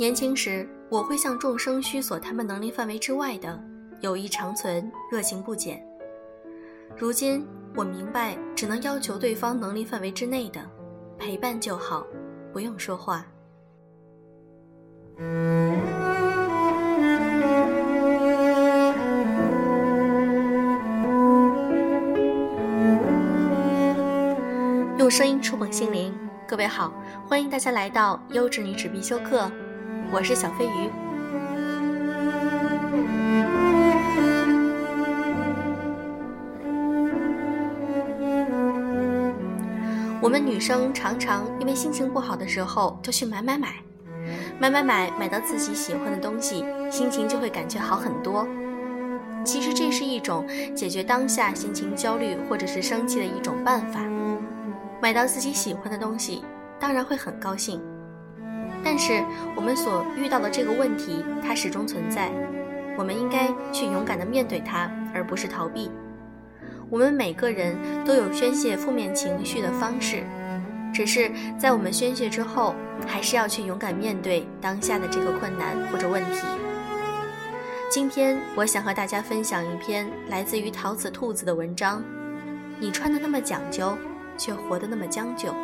年轻时，我会向众生需索他们能力范围之外的，友谊长存，热情不减。如今，我明白，只能要求对方能力范围之内的，陪伴就好，不用说话。用声音触碰心灵，各位好，欢迎大家来到优质女纸必修课，我是小飞鱼。我们女生常常因为心情不好的时候就去买买买，买买买，买到自己喜欢的东西，心情就会感觉好很多。其实这是一种解决当下心情焦虑或者是生气的一种办法。买到自己喜欢的东西，当然会很高兴。但是我们所遇到的这个问题，它始终存在。我们应该去勇敢地面对它，而不是逃避。我们每个人都有宣泄负面情绪的方式，只是在我们宣泄之后，还是要去勇敢面对当下的这个困难或者问题。今天我想和大家分享一篇来自于桃子兔子的文章：你穿的那么讲究。却活得那么将就。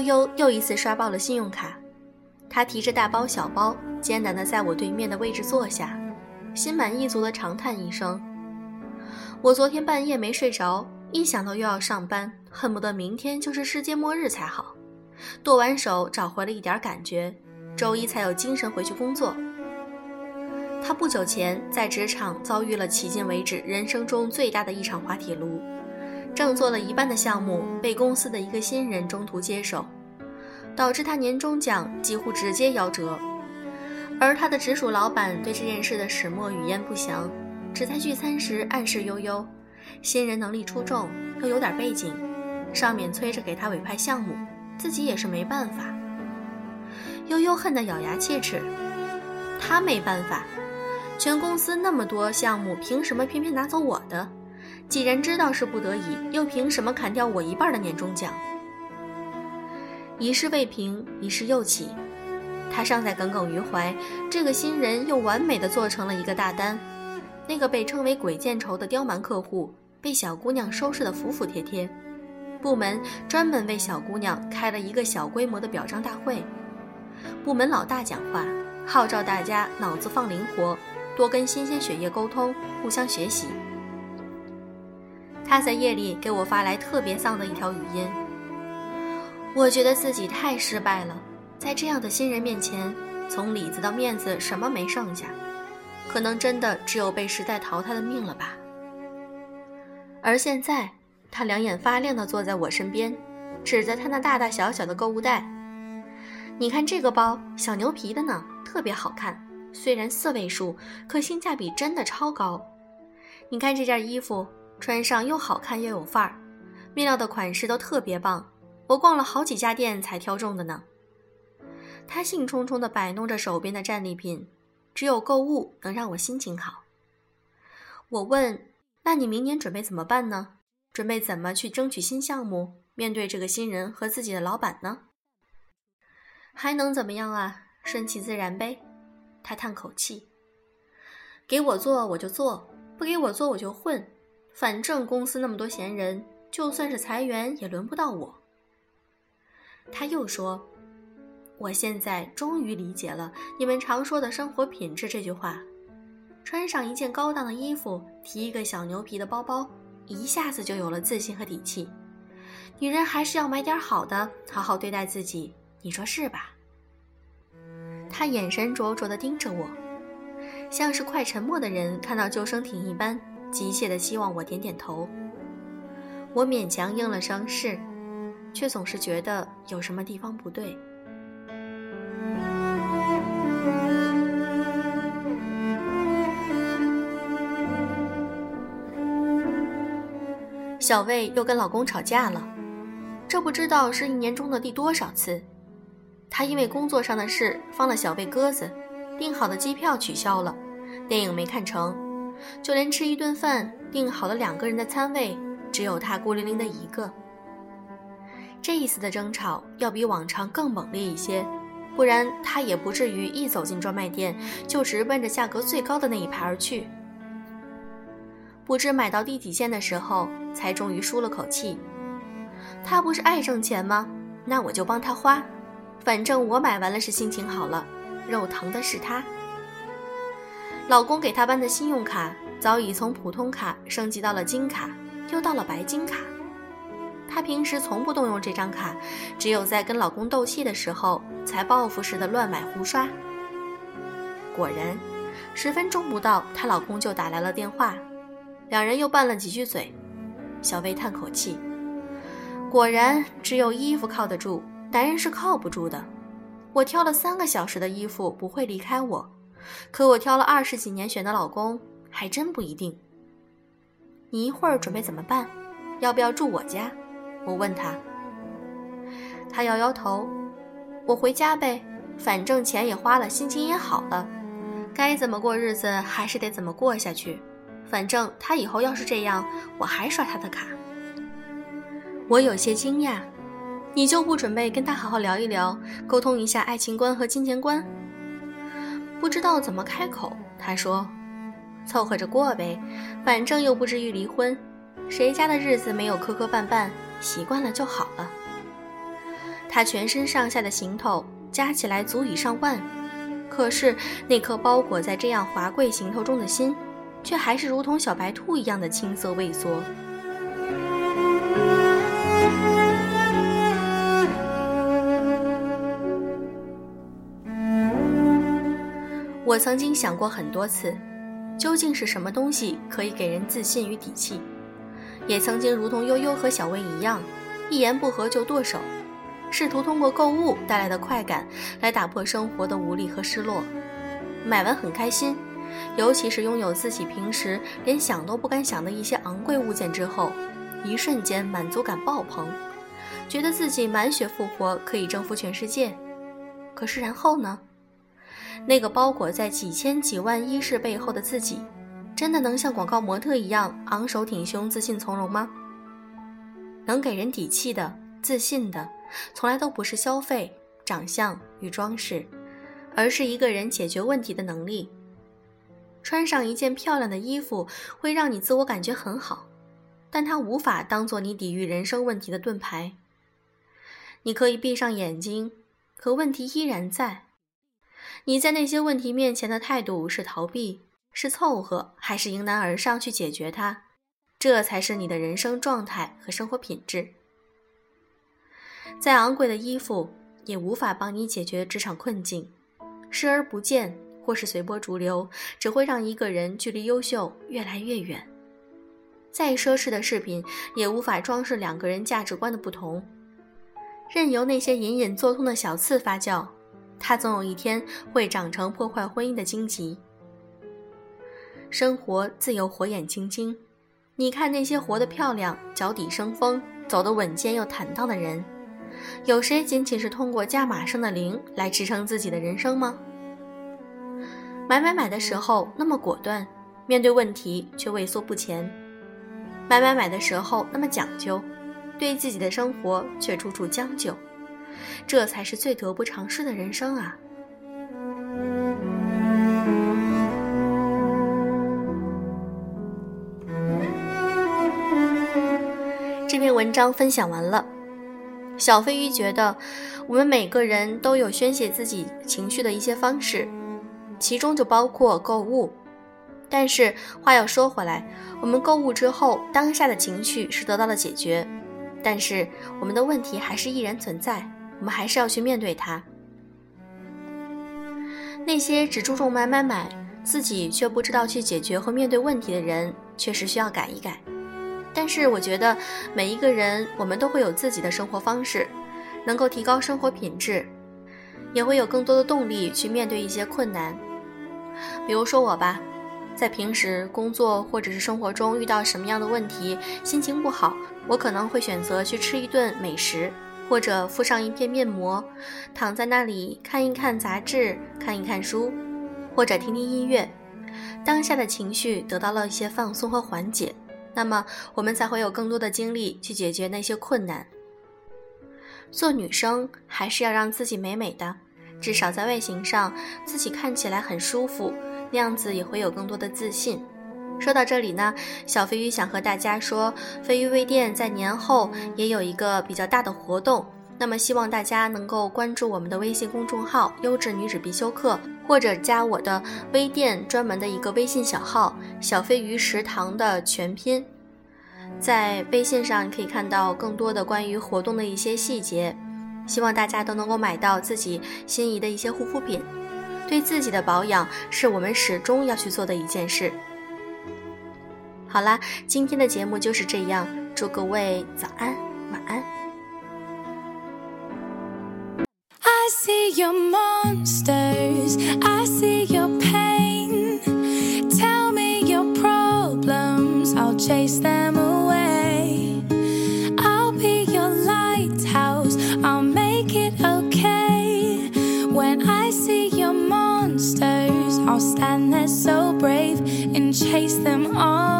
悠悠又一次刷爆了信用卡，他提着大包小包，艰难的在我对面的位置坐下，心满意足的长叹一声：“我昨天半夜没睡着，一想到又要上班，恨不得明天就是世界末日才好。剁完手，找回了一点感觉，周一才有精神回去工作。”他不久前在职场遭遇了迄今为止人生中最大的一场滑铁卢，正做了一半的项目被公司的一个新人中途接手，导致他年终奖几乎直接夭折。而他的直属老板对这件事的始末语焉不详，只在聚餐时暗示悠悠，新人能力出众又有点背景，上面催着给他委派项目，自己也是没办法。悠悠恨得咬牙切齿，他没办法。全公司那么多项目，凭什么偏偏拿走我的？既然知道是不得已，又凭什么砍掉我一半的年终奖？一事未平，一事又起。他尚在耿耿于怀，这个新人又完美的做成了一个大单。那个被称为“鬼见愁”的刁蛮客户，被小姑娘收拾得服服帖帖。部门专门为小姑娘开了一个小规模的表彰大会。部门老大讲话，号召大家脑子放灵活。多跟新鲜血液沟通，互相学习。他在夜里给我发来特别丧的一条语音。我觉得自己太失败了，在这样的新人面前，从里子到面子什么没剩下，可能真的只有被时代淘汰的命了吧。而现在，他两眼发亮的坐在我身边，指着他那大大小小的购物袋：“你看这个包，小牛皮的呢，特别好看。”虽然四位数，可性价比真的超高。你看这件衣服，穿上又好看又有范儿，面料的款式都特别棒。我逛了好几家店才挑中的呢。他兴冲冲地摆弄着手边的战利品，只有购物能让我心情好。我问：“那你明年准备怎么办呢？准备怎么去争取新项目？面对这个新人和自己的老板呢？”还能怎么样啊？顺其自然呗。他叹口气：“给我做我就做，不给我做我就混，反正公司那么多闲人，就算是裁员也轮不到我。”他又说：“我现在终于理解了你们常说的生活品质这句话。穿上一件高档的衣服，提一个小牛皮的包包，一下子就有了自信和底气。女人还是要买点好的，好好对待自己，你说是吧？”他眼神灼灼地盯着我，像是快沉默的人看到救生艇一般，急切地希望我点点头。我勉强应了声“是”，却总是觉得有什么地方不对。小魏又跟老公吵架了，这不知道是一年中的第多少次。他因为工作上的事放了小贝鸽子，订好的机票取消了，电影没看成，就连吃一顿饭订好了两个人的餐位，只有他孤零零的一个。这一次的争吵要比往常更猛烈一些，不然他也不至于一走进专卖店就直奔着价格最高的那一排而去。不知买到第几件的时候，才终于舒了口气。他不是爱挣钱吗？那我就帮他花，反正我买完了是心情好了，肉疼的是他。老公给她办的信用卡早已从普通卡升级到了金卡，又到了白金卡。她平时从不动用这张卡，只有在跟老公斗气的时候才报复似的乱买胡刷。果然，十分钟不到，她老公就打来了电话，两人又拌了几句嘴。小薇叹口气：“果然，只有衣服靠得住，男人是靠不住的。我挑了三个小时的衣服，不会离开我。”可我挑了二十几年选的老公，还真不一定。你一会儿准备怎么办？要不要住我家？我问他。他摇摇头。我回家呗，反正钱也花了，心情也好了，该怎么过日子还是得怎么过下去。反正他以后要是这样，我还刷他的卡。我有些惊讶，你就不准备跟他好好聊一聊，沟通一下爱情观和金钱观？不知道怎么开口，他说：“凑合着过呗，反正又不至于离婚，谁家的日子没有磕磕绊绊，习惯了就好了。”他全身上下的行头加起来足以上万，可是那颗包裹在这样华贵行头中的心，却还是如同小白兔一样的青涩畏缩。我曾经想过很多次，究竟是什么东西可以给人自信与底气？也曾经如同悠悠和小薇一样，一言不合就剁手，试图通过购物带来的快感来打破生活的无力和失落。买完很开心，尤其是拥有自己平时连想都不敢想的一些昂贵物件之后，一瞬间满足感爆棚，觉得自己满血复活，可以征服全世界。可是然后呢？那个包裹在几千几万衣饰背后的自己，真的能像广告模特一样昂首挺胸、自信从容吗？能给人底气的、自信的，从来都不是消费、长相与装饰，而是一个人解决问题的能力。穿上一件漂亮的衣服，会让你自我感觉很好，但它无法当做你抵御人生问题的盾牌。你可以闭上眼睛，可问题依然在。你在那些问题面前的态度是逃避，是凑合，还是迎难而上去解决它？这才是你的人生状态和生活品质。再昂贵的衣服也无法帮你解决职场困境，视而不见或是随波逐流，只会让一个人距离优秀越来越远。再奢侈的饰品也无法装饰两个人价值观的不同，任由那些隐隐作痛的小刺发酵。它总有一天会长成破坏婚姻的荆棘。生活自有火眼金睛，你看那些活得漂亮、脚底生风、走得稳健又坦荡的人，有谁仅仅是通过加码声的零来支撑自己的人生吗？买买买的时候那么果断，面对问题却畏缩不前；买买买的时候那么讲究，对自己的生活却处处将就。这才是最得不偿失的人生啊！这篇文章分享完了。小飞鱼觉得，我们每个人都有宣泄自己情绪的一些方式，其中就包括购物。但是话要说回来，我们购物之后，当下的情绪是得到了解决，但是我们的问题还是依然存在。我们还是要去面对它。那些只注重买买买，自己却不知道去解决和面对问题的人，确实需要改一改。但是，我觉得每一个人，我们都会有自己的生活方式，能够提高生活品质，也会有更多的动力去面对一些困难。比如说我吧，在平时工作或者是生活中遇到什么样的问题，心情不好，我可能会选择去吃一顿美食。或者敷上一片面膜，躺在那里看一看杂志，看一看书，或者听听音乐，当下的情绪得到了一些放松和缓解，那么我们才会有更多的精力去解决那些困难。做女生还是要让自己美美的，至少在外形上自己看起来很舒服，那样子也会有更多的自信。说到这里呢，小飞鱼想和大家说，飞鱼微店在年后也有一个比较大的活动。那么希望大家能够关注我们的微信公众号“优质女子必修课”，或者加我的微店专门的一个微信小号“小飞鱼食堂”的全拼，在微信上你可以看到更多的关于活动的一些细节。希望大家都能够买到自己心仪的一些护肤品，对自己的保养是我们始终要去做的一件事。好啦，今天的节目就是这样，祝各位早安，晚安。see your monsters, I see your pain. Tell me your problems, I'll chase them away. I'll be your lighthouse, I'll make it okay. When I see your monsters, I'll stand there so brave and chase them all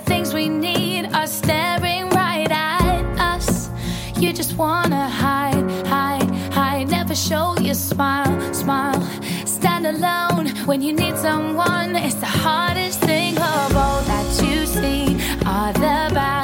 The things we need are staring right at us. You just wanna hide, hide, hide. Never show your smile, smile. Stand alone when you need someone. It's the hardest thing of all that you see are the bad,